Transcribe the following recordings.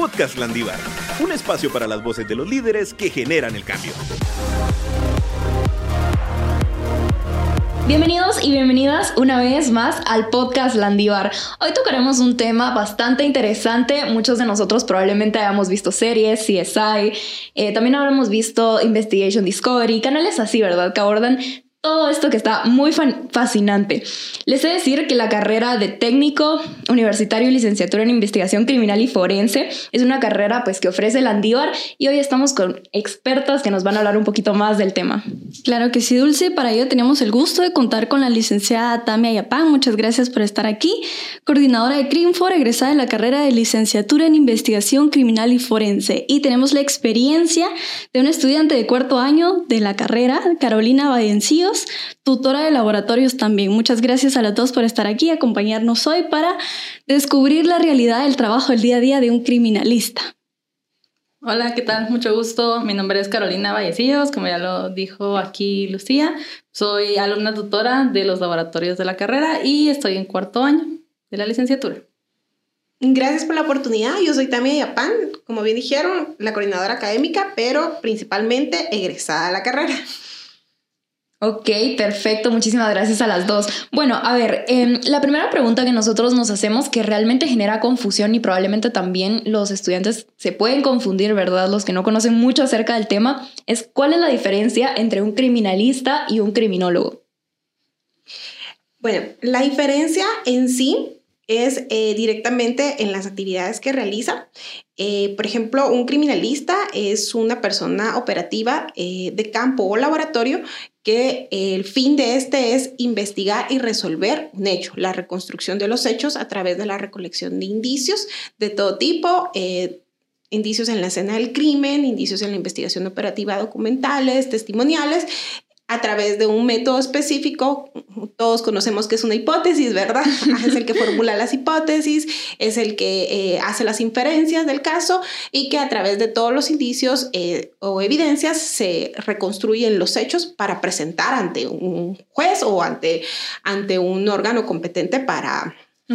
Podcast Landívar, un espacio para las voces de los líderes que generan el cambio. Bienvenidos y bienvenidas una vez más al podcast Landívar. Hoy tocaremos un tema bastante interesante. Muchos de nosotros probablemente hayamos visto series, CSI, eh, también habremos visto Investigation Discovery, canales así, ¿verdad? Que abordan todo esto que está muy fascinante. Les he de decir que la carrera de técnico universitario y licenciatura en investigación criminal y forense es una carrera pues que ofrece el Andívar y hoy estamos con expertas que nos van a hablar un poquito más del tema. Claro que sí, Dulce. Para ello tenemos el gusto de contar con la licenciada Tamia Yapán. Muchas gracias por estar aquí. Coordinadora de CRIMFOR, egresada de la carrera de licenciatura en investigación criminal y forense. Y tenemos la experiencia de una estudiante de cuarto año de la carrera, Carolina Vallencillo tutora de laboratorios también. Muchas gracias a las dos por estar aquí y acompañarnos hoy para descubrir la realidad del trabajo el día a día de un criminalista. Hola, ¿qué tal? Mucho gusto. Mi nombre es Carolina Vallecillos, como ya lo dijo aquí Lucía. Soy alumna tutora de los laboratorios de la carrera y estoy en cuarto año de la licenciatura. Gracias por la oportunidad. Yo soy Tamia Yapán, como bien dijeron, la coordinadora académica, pero principalmente egresada a la carrera. Ok, perfecto. Muchísimas gracias a las dos. Bueno, a ver, em, la primera pregunta que nosotros nos hacemos que realmente genera confusión y probablemente también los estudiantes se pueden confundir, ¿verdad? Los que no conocen mucho acerca del tema, es cuál es la diferencia entre un criminalista y un criminólogo. Bueno, la diferencia en sí es eh, directamente en las actividades que realiza. Eh, por ejemplo, un criminalista es una persona operativa eh, de campo o laboratorio que el fin de este es investigar y resolver un hecho, la reconstrucción de los hechos a través de la recolección de indicios de todo tipo, indicios en la escena del crimen, indicios en la investigación operativa documentales, testimoniales, a través de un método específico. Todos conocemos que es una hipótesis, ¿verdad? es el que formula las hipótesis, es el que eh, hace las inferencias del caso y que a través de todos los indicios eh, o evidencias se reconstruyen los hechos para presentar ante un juez o ante, ante un órgano competente para,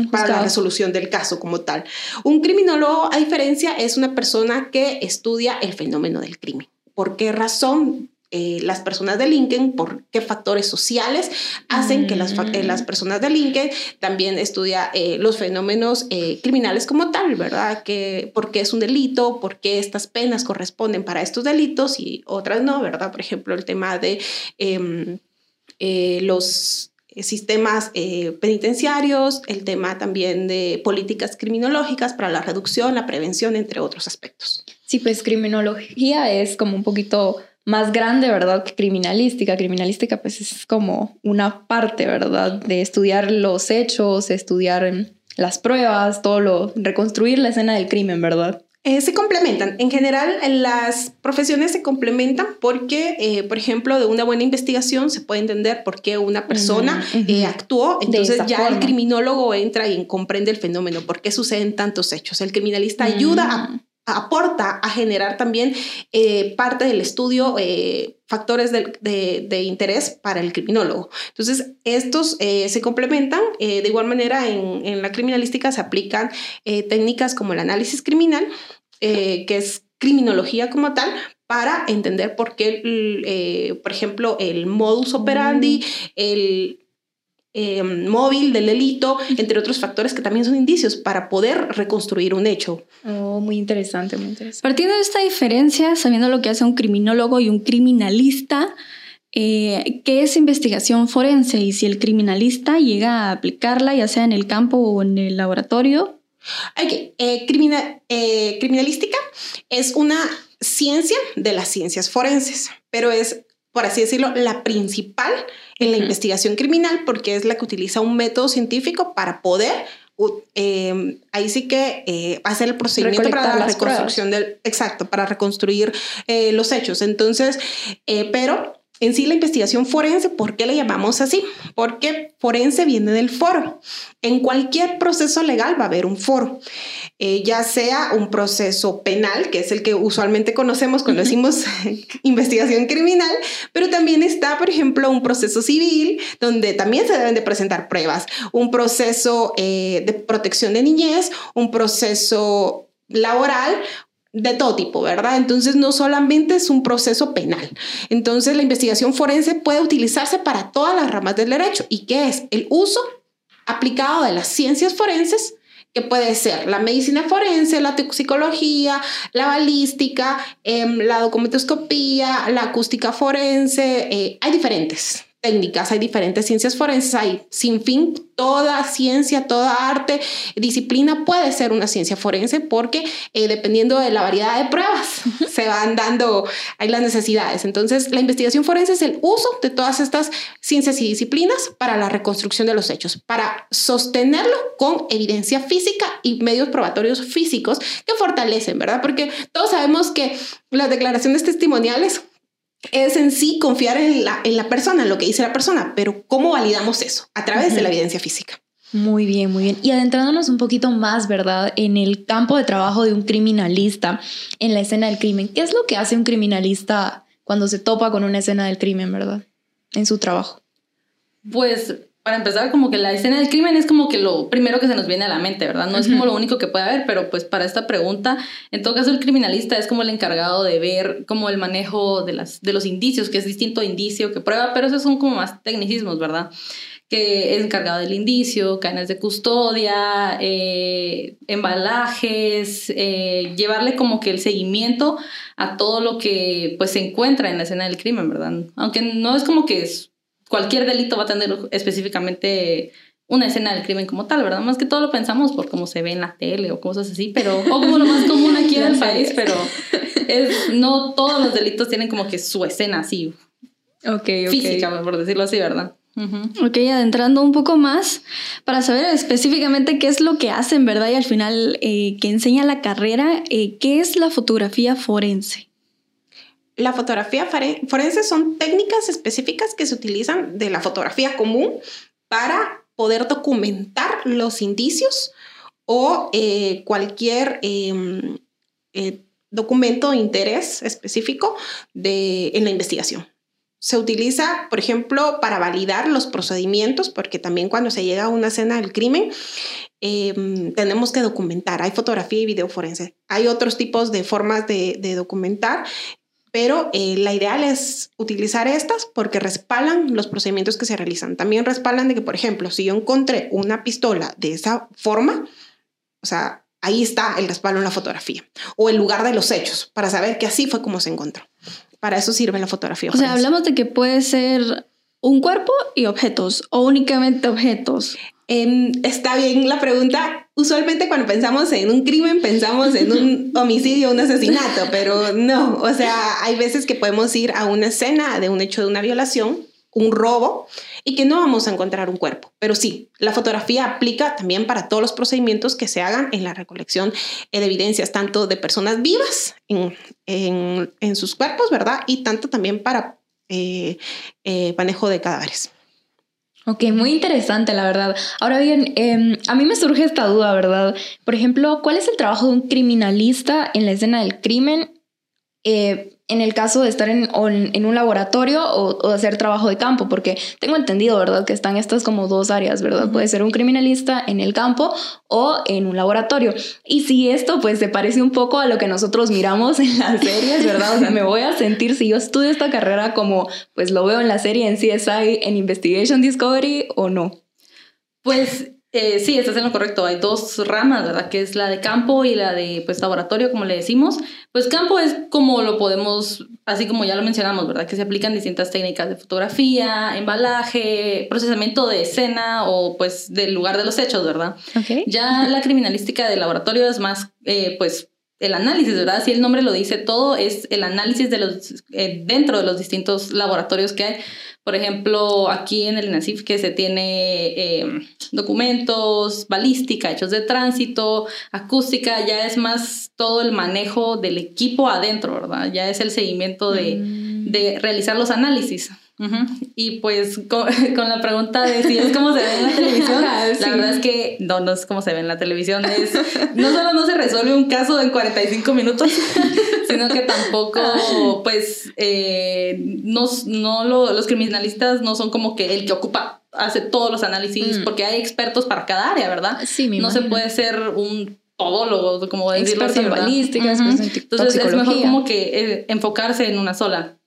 para la resolución del caso como tal. Un criminólogo, a diferencia, es una persona que estudia el fenómeno del crimen. ¿Por qué razón? Eh, las personas delinquen, por qué factores sociales hacen que las, eh, las mm. personas delinquen, también estudia eh, los fenómenos criminales como tal, ¿verdad? Que, ¿Por qué es un delito? ¿Por qué estas penas corresponden para estos delitos y otras no, ¿verdad? Por ejemplo, el tema de em, los sistemas penitenciarios, el tema también de políticas criminológicas para la reducción, la prevención, entre otros aspectos. Sí, pues criminología es como un poquito más grande, ¿verdad? Que criminalística. Criminalística pues es como una parte, ¿verdad? De estudiar los hechos, estudiar las pruebas, todo lo, reconstruir la escena del crimen, ¿verdad? Eh, se complementan. En general, las profesiones se complementan porque, eh, por ejemplo, de una buena investigación se puede entender por qué una persona eh, actuó. Entonces ya el criminólogo entra y comprende el fenómeno, por qué suceden tantos hechos. El criminalista ayuda a mm aporta a generar también eh, parte del estudio, eh, factores de, interés para el criminólogo. Entonces, estos eh, se complementan. de igual manera, en, en, la criminalística se aplican técnicas como el análisis criminal, que es criminología como tal, para entender por qué, por ejemplo, el modus operandi, mm. el eh, móvil del delito, entre otros factores que también son indicios para poder reconstruir un hecho. Oh, muy interesante, muy interesante. Partiendo de esta diferencia, sabiendo lo que hace un criminólogo y un criminalista, eh, ¿qué es investigación forense? Y si el criminalista llega a aplicarla, ya sea en el campo o en el laboratorio. Ok, eh, criminalística es una ciencia de las ciencias forenses, pero es por así decirlo, la principal en la investigación criminal porque es la que utiliza un método científico para poder, em, ahí sí que eh, hacer el procedimiento para la reconstrucción del, exacto, para reconstruir eh, los hechos. Entonces, eh, pero en sí la investigación forense, ¿por qué le llamamos así? Porque forense viene del foro. En cualquier proceso legal va a haber un foro, eh, ya sea un proceso penal, que es el que usualmente conocemos cuando decimos investigación criminal, pero también está, por ejemplo, un proceso civil, donde también se deben de presentar pruebas, un proceso eh, de protección de niñez, un proceso laboral de todo tipo, ¿verdad? Entonces no solamente es un proceso penal. Entonces la investigación forense puede utilizarse para todas las ramas del derecho. ¿Y qué es? El uso aplicado de las ciencias forenses que puede ser la medicina forense, la toxicología, la balística, em, la documentoscopía, la acústica forense, eh, hay diferentes técnicas, hay diferentes ciencias forenses, hay sin fin, toda ciencia, toda arte, disciplina puede ser una ciencia forense porque eh, dependiendo de la variedad de pruebas se van dando hay las necesidades. Entonces, la investigación forense es el uso de todas estas ciencias y disciplinas para la reconstrucción de los hechos, para sostenerlo con evidencia física y medios probatorios físicos que fortalecen, ¿verdad? Porque todos sabemos que las declaraciones testimoniales es en sí confiar en la, en la persona, en lo que dice la persona, pero ¿cómo validamos eso? A través de la evidencia física. Muy bien, muy bien. Y adentrándonos un poquito más, ¿verdad? En el campo de trabajo de un criminalista en la escena del crimen. ¿Qué es lo que hace un criminalista cuando se topa con una escena del crimen, ¿verdad? En su trabajo. Pues para empezar, como que la escena del crimen es como que lo primero que se nos viene a la mente, ¿verdad? No es como lo único que puede haber, pero pues para esta pregunta, en todo caso el criminalista es como el encargado de ver como el manejo de, las, de los indicios, que es distinto a indicio que prueba, pero esos son como más tecnicismos, ¿verdad? que es encargado del indicio, cadenas de custodia, eh, embalajes, eh, llevarle como que el seguimiento a todo lo que pues se encuentra en la escena del crimen, ¿verdad? Aunque no es como que es cualquier delito va a tener específicamente una escena del crimen como tal, ¿verdad? Más que todo lo pensamos por cómo se ve en la tele o cosas así, pero, o como lo más común aquí en el país, pero es, no todos los delitos tienen como que su escena así. Okay, Física, por decirlo así, ¿verdad? Ok, adentrando un poco más para saber específicamente qué es lo que hacen, ¿verdad? Y al final, eh, que enseña la carrera, eh, ¿qué es la fotografía forense? La fotografía forense son técnicas específicas que se utilizan de la fotografía común para poder documentar los indicios o eh, cualquier em, eh, documento de interés específico de, en la investigación. Se utiliza, por ejemplo, para validar los procedimientos, porque también cuando se llega a una escena del crimen, em, tenemos que documentar. Hay fotografía y video forense. Hay otros tipos de formas de, de documentar pero eh, la ideal es utilizar estas porque respaldan los procedimientos que se realizan. También respaldan de que, por ejemplo, si yo encontré una pistola de esa forma, o sea, ahí está el respaldo en la fotografía o el lugar de los hechos para saber que así fue como se encontró. Para eso sirve la fotografía. O sea, hablamos de que puede ser un cuerpo y objetos o únicamente objetos. Em, está bien la pregunta. Usualmente cuando pensamos en un crimen pensamos en un homicidio, un asesinato, pero no, o sea, hay veces que podemos ir a una escena de un hecho de una violación, un robo, y que no vamos a encontrar un cuerpo. Pero sí, la fotografía aplica también para todos los procedimientos que se hagan en la recolección de evidencias, tanto de personas vivas en, en, sus cuerpos, ¿verdad? Y tanto también para eh, eh, manejo de cadáveres. Ok, muy interesante, la verdad. Ahora bien, em, a mí me surge esta duda, ¿verdad? Por ejemplo, ¿cuál es el trabajo de un criminalista en la escena del crimen? Eh, en el caso de estar en, en un laboratorio o, hacer trabajo de campo, porque tengo entendido, ¿verdad? Que están estas como dos áreas, ¿verdad? Puede ser un criminalista en el campo o en un laboratorio. Y si esto pues se parece un poco a lo que nosotros miramos en las series, ¿verdad? O sea, me voy a sentir si yo estudio esta carrera como pues lo veo en la serie en CSI, en Investigation Discovery o no. Pues eh, sí, estás en lo correcto. Hay dos ramas, ¿verdad? Que es la de campo y la de pues, laboratorio, como le decimos. Pues campo es como lo podemos, así como ya lo mencionamos, ¿verdad? Que se aplican distintas técnicas de fotografía, embalaje, procesamiento de escena o pues del lugar de los hechos, ¿verdad? Ya la criminalística de laboratorio es más, eh, pues el análisis, ¿verdad? Si el nombre lo dice todo, es el análisis de los, eh, dentro de los distintos laboratorios que hay. Por ejemplo, aquí en el INASIF que se tiene em, documentos, balística, hechos de tránsito, acústica, ya es más todo el manejo del equipo adentro, ¿verdad? Ya es el seguimiento de, mm. de realizar los análisis. Y pues con, la pregunta de si es como se ve en la televisión, la verdad es que no, no es como se ve en la televisión. Es, no solo no se resuelve un caso en 45 minutos, sino que tampoco, pues, eh, no, no los criminalistas no son como que el que ocupa hace todos los análisis, mm. porque hay expertos para cada área, ¿verdad? Sí, No se puede ser un todólogos, como decirlo así, experto en tic- Entonces es mejor como que eh, enfocarse en una sola.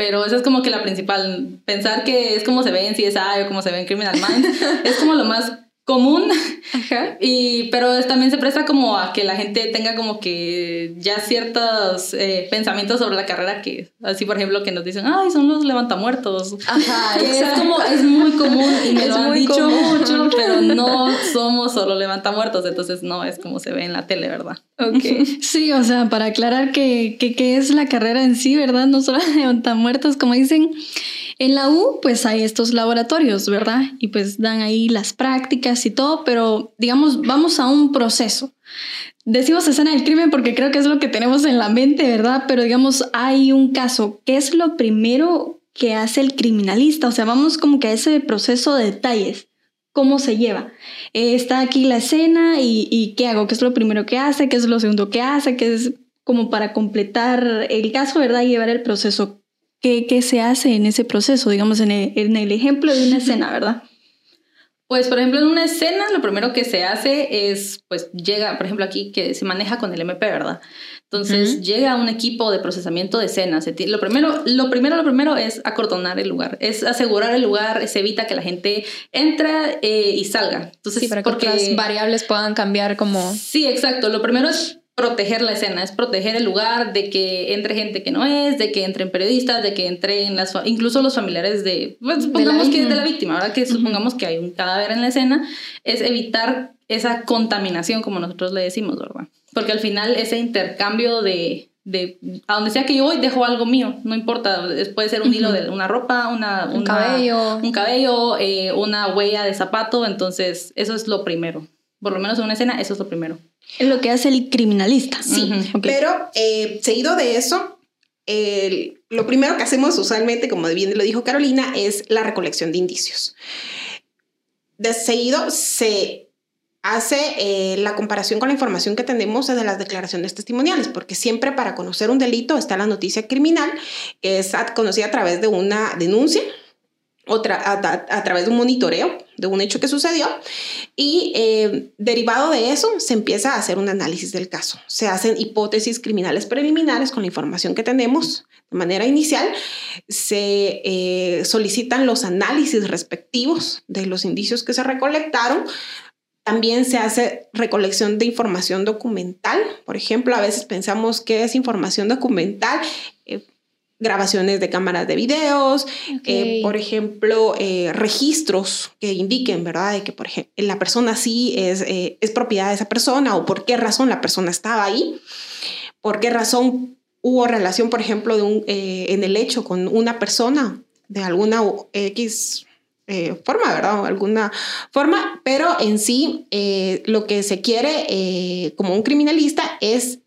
Pero esa es como que la principal. Pensar que es como se ve en CSI o como se ve en Criminal Minds es como lo más común. Ajá. Y, pero también se presta como a que la gente tenga como que ya ciertos eh, pensamientos sobre la carrera que, así por ejemplo, que nos dicen, ay, son los levantamuertos. Ajá, es como, es muy común y me Es lo han dicho común. mucho, pero no somos solo levantamuertos, entonces no es como se ve en la tele, ¿verdad? Ok. Sí, o sea, para aclarar que, que, que es la carrera en sí, ¿verdad? No solo levantar muertos, como dicen. En la U, pues hay estos laboratorios, ¿verdad? Y pues dan ahí las prácticas y todo, pero digamos, vamos a un proceso. Decimos escena del crimen porque creo que es lo que tenemos en la mente, ¿verdad? Pero digamos, hay un caso. ¿Qué es lo primero que hace el criminalista? O sea, vamos como que a ese proceso de detalles. ¿Cómo se lleva? Eh, está aquí la escena y, ¿qué hago? ¿Qué es lo primero que hace? ¿Qué es lo segundo que hace? ¿Qué es como para completar el caso, ¿verdad? Y llevar el proceso. ¿Qué, qué se hace en ese proceso? Digamos, en el, en el ejemplo de una escena, ¿verdad? Pues, por ejemplo, en una escena, lo primero que se hace es, pues, llega, por ejemplo, aquí que se maneja con el MP, ¿verdad? Entonces, Ujú. llega un equipo de procesamiento de escenas. Lo primero, lo primero, lo primero es acordonar el lugar, es asegurar el lugar, se evita que la gente entre eh, y salga. Entonces, Sí, para que porque otras variables puedan cambiar como... Sí, exacto. Lo primero es proteger la escena, es proteger el lugar de que entre gente que no es, de que entren periodistas, de que entren las, incluso los familiares de, pues, supongamos que es de la víctima, ¿verdad? Que supongamos que hay un cadáver en la escena, es evitar esa contaminación, como nosotros le decimos, ¿verdad? Porque al final ese intercambio de, de a donde sea que yo voy, dejo algo mío, no importa, puede ser un hilo de una ropa, una, Un una- cabello. un cabello, eh, una huella de zapato, entonces eso es lo primero. Por lo menos en una escena, eso es lo primero. Es lo que hace el criminalista. Sí, pero eh, seguido de eso, el- lo primero que hacemos usualmente, como bien lo dijo Carolina, es la recolección de indicios. De seguido se hace eh, la comparación con la información que tenemos de las declaraciones testimoniales, porque siempre para conocer un delito está la noticia criminal, es conocida a través de una denuncia o tra- a, a- a través de un monitoreo de un hecho que sucedió y eh, derivado de eso se empieza a hacer un análisis del caso. Se hacen hipótesis criminales preliminares con la información que tenemos de manera inicial. Se eh, solicitan los análisis respectivos de los indicios que se recolectaron. También se hace recolección de información documental. Por ejemplo, a veces pensamos que es información documental. eh, grabaciones de cámaras de videos, eh, por ejemplo, eh, registros que indiquen, ¿verdad? De que, por ejemplo, la persona sí es, eh, es propiedad de esa persona o por qué razón la persona estaba ahí, por qué razón hubo relación, por ejemplo, de un, en el hecho con una persona de alguna X forma, ¿verdad? O alguna forma, pero en sí lo que se quiere como un criminalista es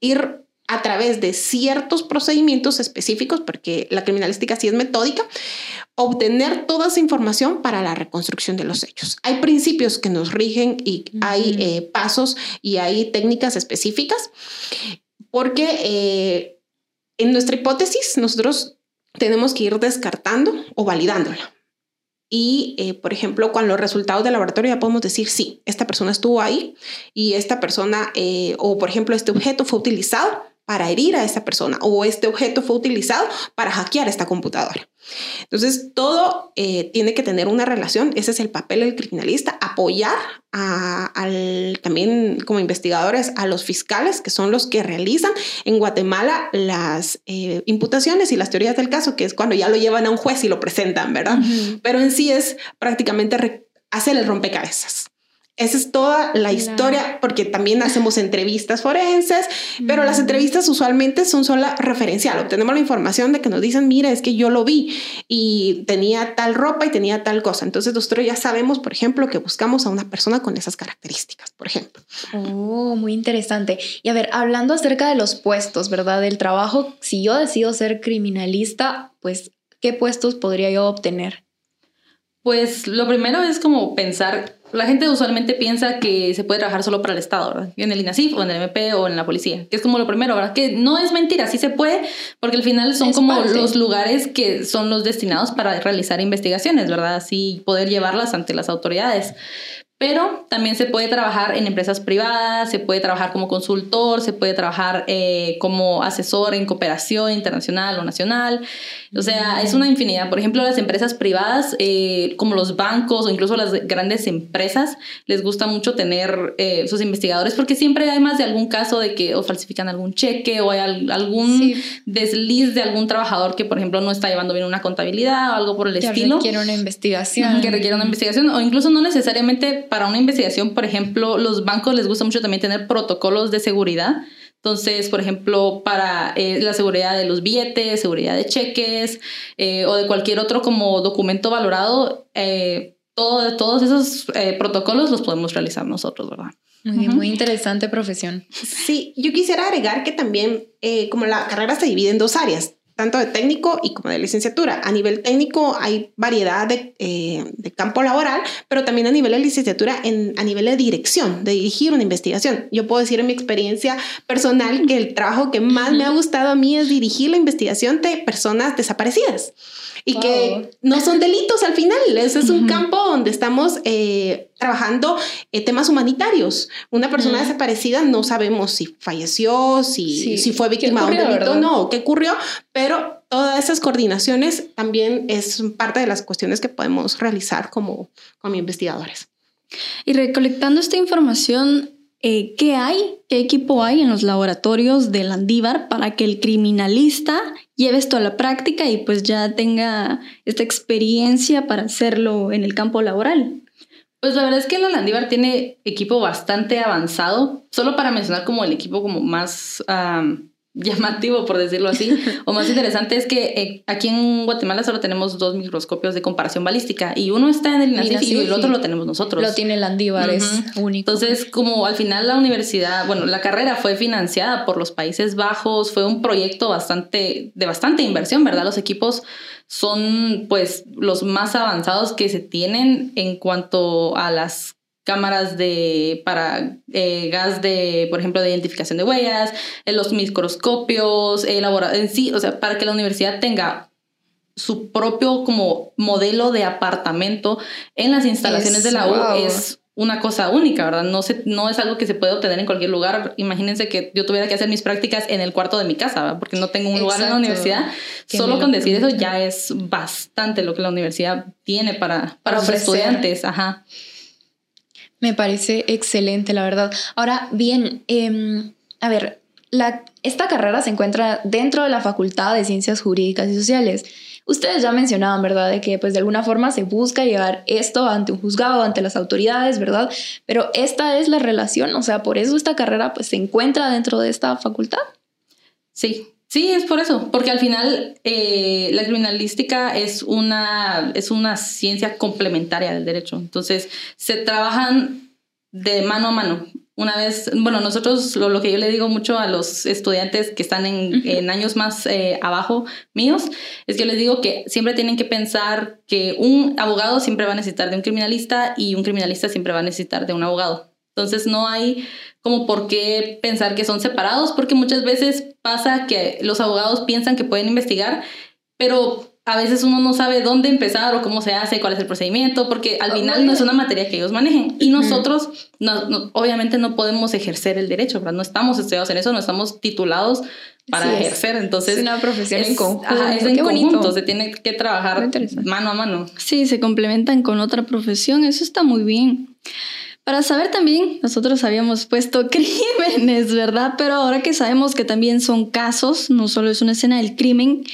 ir a través de ciertos procedimientos específicos, porque la criminalística sí es metódica, obtener toda esa información para la reconstrucción de los hechos. Hay principios que nos rigen y hay Ujú. eh, pasos y hay técnicas específicas, porque eh, en nuestra hipótesis nosotros tenemos que ir descartando o validándola. Y, eh, por ejemplo, con los resultados del laboratorio ya podemos decir, sí, esta persona estuvo ahí y esta persona, eh, o por ejemplo, este objeto fue utilizado para herir a esta persona o este objeto fue utilizado para hackear esta computadora. Entonces, todo eh, tiene que tener una relación. Ese es el papel del criminalista, apoyar a, al, también como investigadores a los fiscales, que son los que realizan en Guatemala las eh, imputaciones y las teorías del caso, que es cuando ya lo llevan a un juez y lo presentan, ¿verdad? Pero en sí es prácticamente hacer el rompecabezas. Esa es toda la Claro. historia, porque también hacemos entrevistas forenses, pero las entrevistas usualmente son solo referencial. Obtenemos la información de que nos dicen, mira, es que yo lo vi y tenía tal ropa y tenía tal cosa. Entonces nosotros ya sabemos, por ejemplo, que buscamos a una persona con esas características, por ejemplo. Oh, muy interesante. Y a ver, hablando acerca de los puestos, ¿verdad? Del trabajo, si yo decido ser criminalista, pues, ¿qué puestos podría yo obtener? Pues lo primero es como pensar, la gente usualmente piensa que se puede trabajar solo para el Estado, ¿verdad? En el INASIF o en el MP o en la policía, que es como lo primero, ¿verdad? Que no es mentira, sí se puede, porque al final son Es como parte. los lugares que son los destinados para realizar investigaciones, ¿verdad? Así poder llevarlas ante las autoridades. Pero también se puede trabajar en empresas privadas, se puede trabajar como consultor, se puede trabajar eh, como asesor en cooperación internacional o nacional. O sea, es una infinidad. Por ejemplo, las empresas privadas, eh, como los bancos o incluso las grandes empresas, les gusta mucho tener eh, sus investigadores porque siempre hay más de algún caso de que o falsifican algún cheque o hay algún desliz de algún trabajador que, por ejemplo, no está llevando bien una contabilidad o algo por el que estilo. Que requiere una investigación. Que requiere una investigación o incluso no necesariamente para una investigación, por ejemplo, los bancos les gusta mucho también tener protocolos de seguridad entonces, por ejemplo, para eh, la seguridad de los billetes, seguridad de cheques eh, o de cualquier otro como documento valorado, eh, todo, todos esos protocolos los podemos realizar nosotros, ¿verdad? Muy, muy interesante profesión. Sí, yo quisiera agregar que también, como la carrera se divide en dos áreas, tanto de técnico y como de licenciatura. A nivel técnico hay variedad de, eh, de campo laboral, pero también a nivel de licenciatura, en, a nivel de dirección, de dirigir una investigación. Yo puedo decir en mi experiencia personal que el trabajo que más me ha gustado a mí es dirigir la investigación de personas desaparecidas y que no son delitos al final. Ese es un campo donde estamos eh, trabajando eh, temas humanitarios. Una persona desaparecida no sabemos si falleció, si, si fue víctima de un delito o no, qué ocurrió, pero todas esas coordinaciones también es parte de las cuestiones que podemos realizar como, como investigadores. Y recolectando esta información, eh, ¿qué hay? ¿Qué equipo hay en los laboratorios de Landívar para que el criminalista lleve esto a la práctica y pues ya tenga esta experiencia para hacerlo en el campo laboral? Pues la verdad es que la Landívar tiene equipo bastante avanzado, solo para mencionar como el equipo como más llamativo, por decirlo así, o más interesante es que eh, aquí en Guatemala solo tenemos dos microscopios de comparación balística y uno está en el INACIF y, el otro lo tenemos nosotros. Lo tiene Landívar, es único. Entonces, como al final la universidad, bueno, la carrera fue financiada por los Países Bajos, fue un proyecto bastante, de bastante inversión, ¿verdad? Los equipos son pues los más avanzados que se tienen en cuanto a las cámaras de, para eh, gas de, por ejemplo, de identificación de huellas, en los microscopios, elaborar en sí, o sea, para que la universidad tenga su propio como modelo de apartamento en las instalaciones de la U es una cosa única, ¿verdad? No, se, no es algo que se puede obtener en cualquier lugar. Imagínense que yo tuviera que hacer mis prácticas en el cuarto de mi casa, ¿verdad? porque no tengo un lugar en la universidad. Solo con decir eso ya es bastante lo que la universidad tiene para, para, los estudiantes. Ajá. Me parece excelente, la verdad. Ahora, bien, em, a ver, la, esta carrera se encuentra dentro de la Facultad de Ciencias Jurídicas y Sociales. Ustedes ya mencionaban, ¿verdad?, de que pues de alguna forma se busca llevar esto ante un juzgado, ante las autoridades, ¿verdad? Pero esta es la relación, o sea, por eso esta carrera pues se encuentra dentro de esta facultad. Sí, Sí, es por eso, porque al final eh, la criminalística es una, es una ciencia complementaria del derecho. Entonces, se trabajan de mano a mano. Una vez, bueno, nosotros lo, que yo le digo mucho a los estudiantes que están en, años más eh, abajo míos, es que les digo que siempre tienen que pensar que un abogado siempre va a necesitar de un criminalista y un criminalista siempre va a necesitar de un abogado. Entonces no hay como por qué pensar que son separados, porque muchas veces pasa que los abogados piensan que pueden investigar, pero a veces uno no sabe dónde empezar o cómo se hace, cuál es el procedimiento, porque al final no es una materia que ellos manejen. Y nosotros, no, obviamente, no podemos ejercer el derecho, ¿verdad? No estamos estudiados en eso, no estamos titulados para ejercer. Entonces, es una profesión en conjunto. es en conjunto, se tiene que trabajar mano a mano. Sí, se complementan con otra profesión, eso está muy bien. Para saber también, nosotros habíamos puesto crímenes, ¿verdad? Pero ahora que sabemos que también son casos, no solo es una escena del crimen,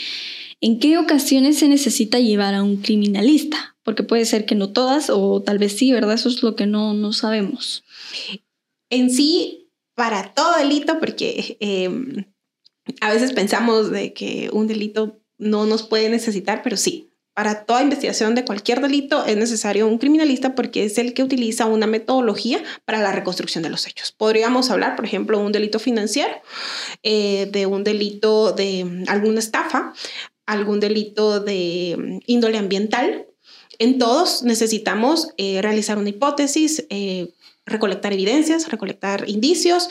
¿en qué ocasiones se necesita llevar a un criminalista? Porque puede ser que no todas, o tal vez sí, ¿verdad? Eso es lo que no, no sabemos. En sí, para todo delito, porque em, a veces pensamos de que un delito no nos puede necesitar, pero sí, para toda investigación de cualquier delito es necesario un criminalista porque es el que utiliza una metodología para la reconstrucción de los hechos. Podríamos hablar, por ejemplo, de un delito financiero, eh, de un delito de alguna estafa, algún delito de mm, índole ambiental. En todos necesitamos eh, realizar una hipótesis, eh, recolectar evidencias, recolectar indicios,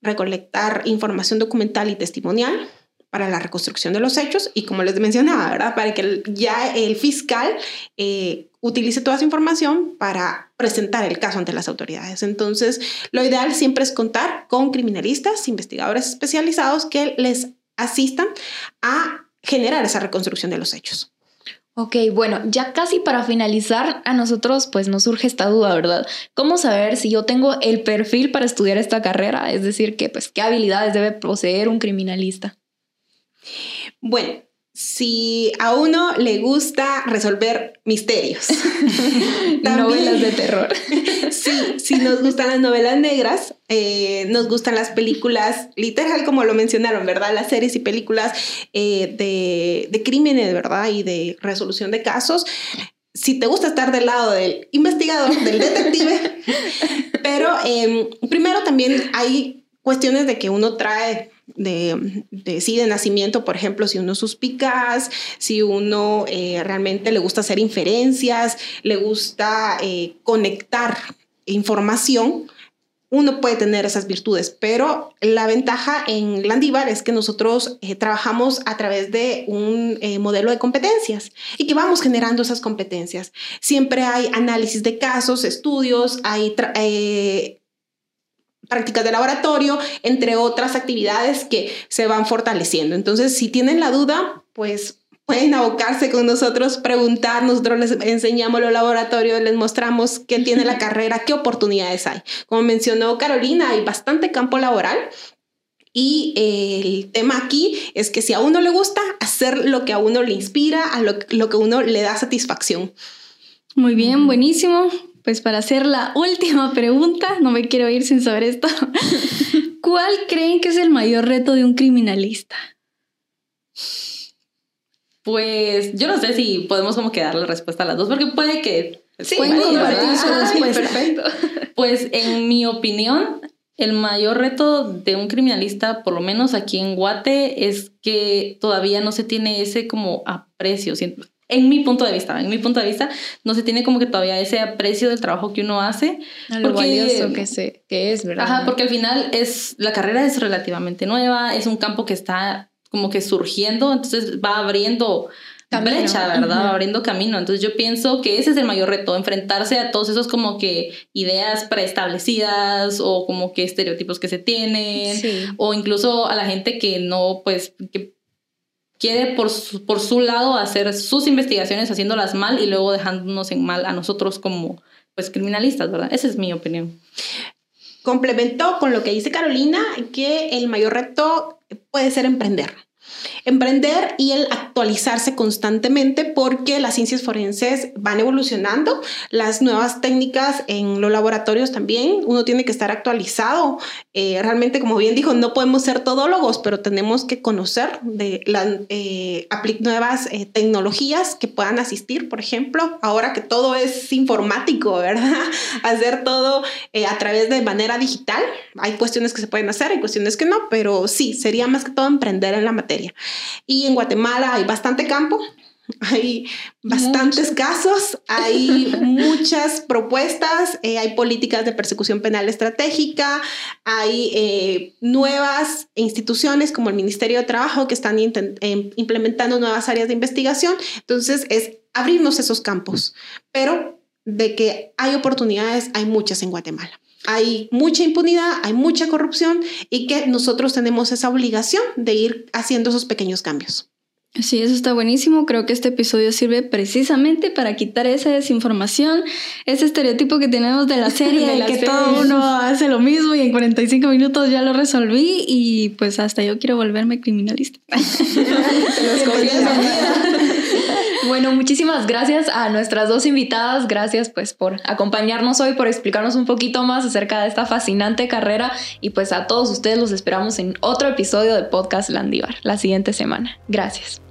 recolectar información documental y testimonial para la reconstrucción de los hechos y como les mencionaba, ¿verdad? Para que ya el fiscal eh, utilice toda esa información para presentar el caso ante las autoridades. Entonces, lo ideal siempre es contar con criminalistas, investigadores especializados que les asistan a generar esa reconstrucción de los hechos. Ok, bueno, ya casi para finalizar, a nosotros pues nos surge esta duda, ¿verdad? ¿Cómo saber si yo tengo el perfil para estudiar esta carrera? Es decir, que pues qué habilidades debe poseer un criminalista. Bueno, si a uno le gusta resolver misterios. novelas de terror. sí, si nos gustan las novelas negras, eh, nos gustan las películas, literal como lo mencionaron, ¿verdad? Las series y películas eh, de, de crímenes, ¿verdad? Y de resolución de casos. Si te gusta estar del lado del investigador, del detective, pero em, primero también hay cuestiones de que uno trae de, de, sí, de nacimiento, por ejemplo, si uno es suspicaz, si uno eh, realmente le gusta hacer inferencias, le gusta eh, conectar información, uno puede tener esas virtudes, pero la ventaja en Landívar es que nosotros eh, trabajamos a través de un modelo de competencias y que vamos generando esas competencias. Siempre hay análisis de casos, estudios, hay prácticas de laboratorio, entre otras actividades que se van fortaleciendo. Entonces, si tienen la duda, pues pueden abocarse con nosotros, preguntar, nosotros les enseñamos los laboratorios, les mostramos quién tiene la carrera, qué oportunidades hay. Como mencionó Carolina, hay bastante campo laboral. Y el tema aquí es que si a uno le gusta, hacer lo que a uno le inspira, a lo, lo que a uno le da satisfacción. Muy bien, buenísimo pues para hacer la última pregunta, no me quiero ir sin saber esto. ¿Cuál creen que es el mayor reto de un criminalista? Pues yo no sé si podemos como que dar la respuesta a las dos, porque puede que... Sí, pueden compartir su respuesta. Perfecto. Pues en mi opinión, el mayor reto de un criminalista, por lo menos aquí en Guate, es que todavía no se tiene ese como aprecio en mi punto de vista, en mi punto de vista, no se tiene como que todavía ese aprecio del trabajo que uno hace. A lo valioso que, se, que es, ¿verdad? Ajá, porque al final es, la carrera es relativamente nueva, es un campo que está como que surgiendo, entonces va abriendo brecha, ¿verdad? Va abriendo camino. Entonces yo pienso que ese es el mayor reto, enfrentarse a todos esos como que ideas preestablecidas o como que estereotipos que se tienen, o incluso a la gente que no, pues, que quiere por su, por su lado hacer sus investigaciones haciéndolas mal y luego dejándonos en mal a nosotros como pues criminalistas, ¿verdad? Esa es mi opinión. Complementó con lo que dice Carolina que el mayor reto puede ser emprender emprender y el actualizarse constantemente porque las ciencias forenses van evolucionando, las nuevas técnicas en los laboratorios también, uno tiene que estar actualizado. Eh, realmente, como bien dijo, no podemos ser todólogos, pero tenemos que conocer de las eh, nuevas eh, tecnologías que puedan asistir, por ejemplo, ahora que todo es informático, ¿verdad? Hacer todo a través de manera digital. Hay cuestiones que se pueden hacer, hay cuestiones que no, pero sí, sería más que todo emprender en la materia. Y en Guatemala hay bastante campo, hay bastantes casos, hay muchas propuestas, eh, hay políticas de persecución penal estratégica, hay eh, nuevas instituciones como el Ministerio de Trabajo que están em, implementando nuevas áreas de investigación. Entonces es abrirnos esos campos, pero de que hay oportunidades, hay muchas en Guatemala hay mucha impunidad, hay mucha corrupción y que nosotros tenemos esa obligación de ir haciendo esos pequeños cambios. Sí, eso está buenísimo. Creo que este episodio sirve precisamente para quitar esa desinformación, ese estereotipo que tenemos de la serie, de que todo uno hace lo mismo y en 45 minutos ya lo resolví y pues hasta yo quiero volverme criminalista. Bueno, muchísimas gracias a nuestras dos invitadas. Gracias pues por acompañarnos hoy, por explicarnos un poquito más acerca de esta fascinante carrera y pues a todos ustedes los esperamos en otro episodio de Podcast Landívar la siguiente semana. Gracias.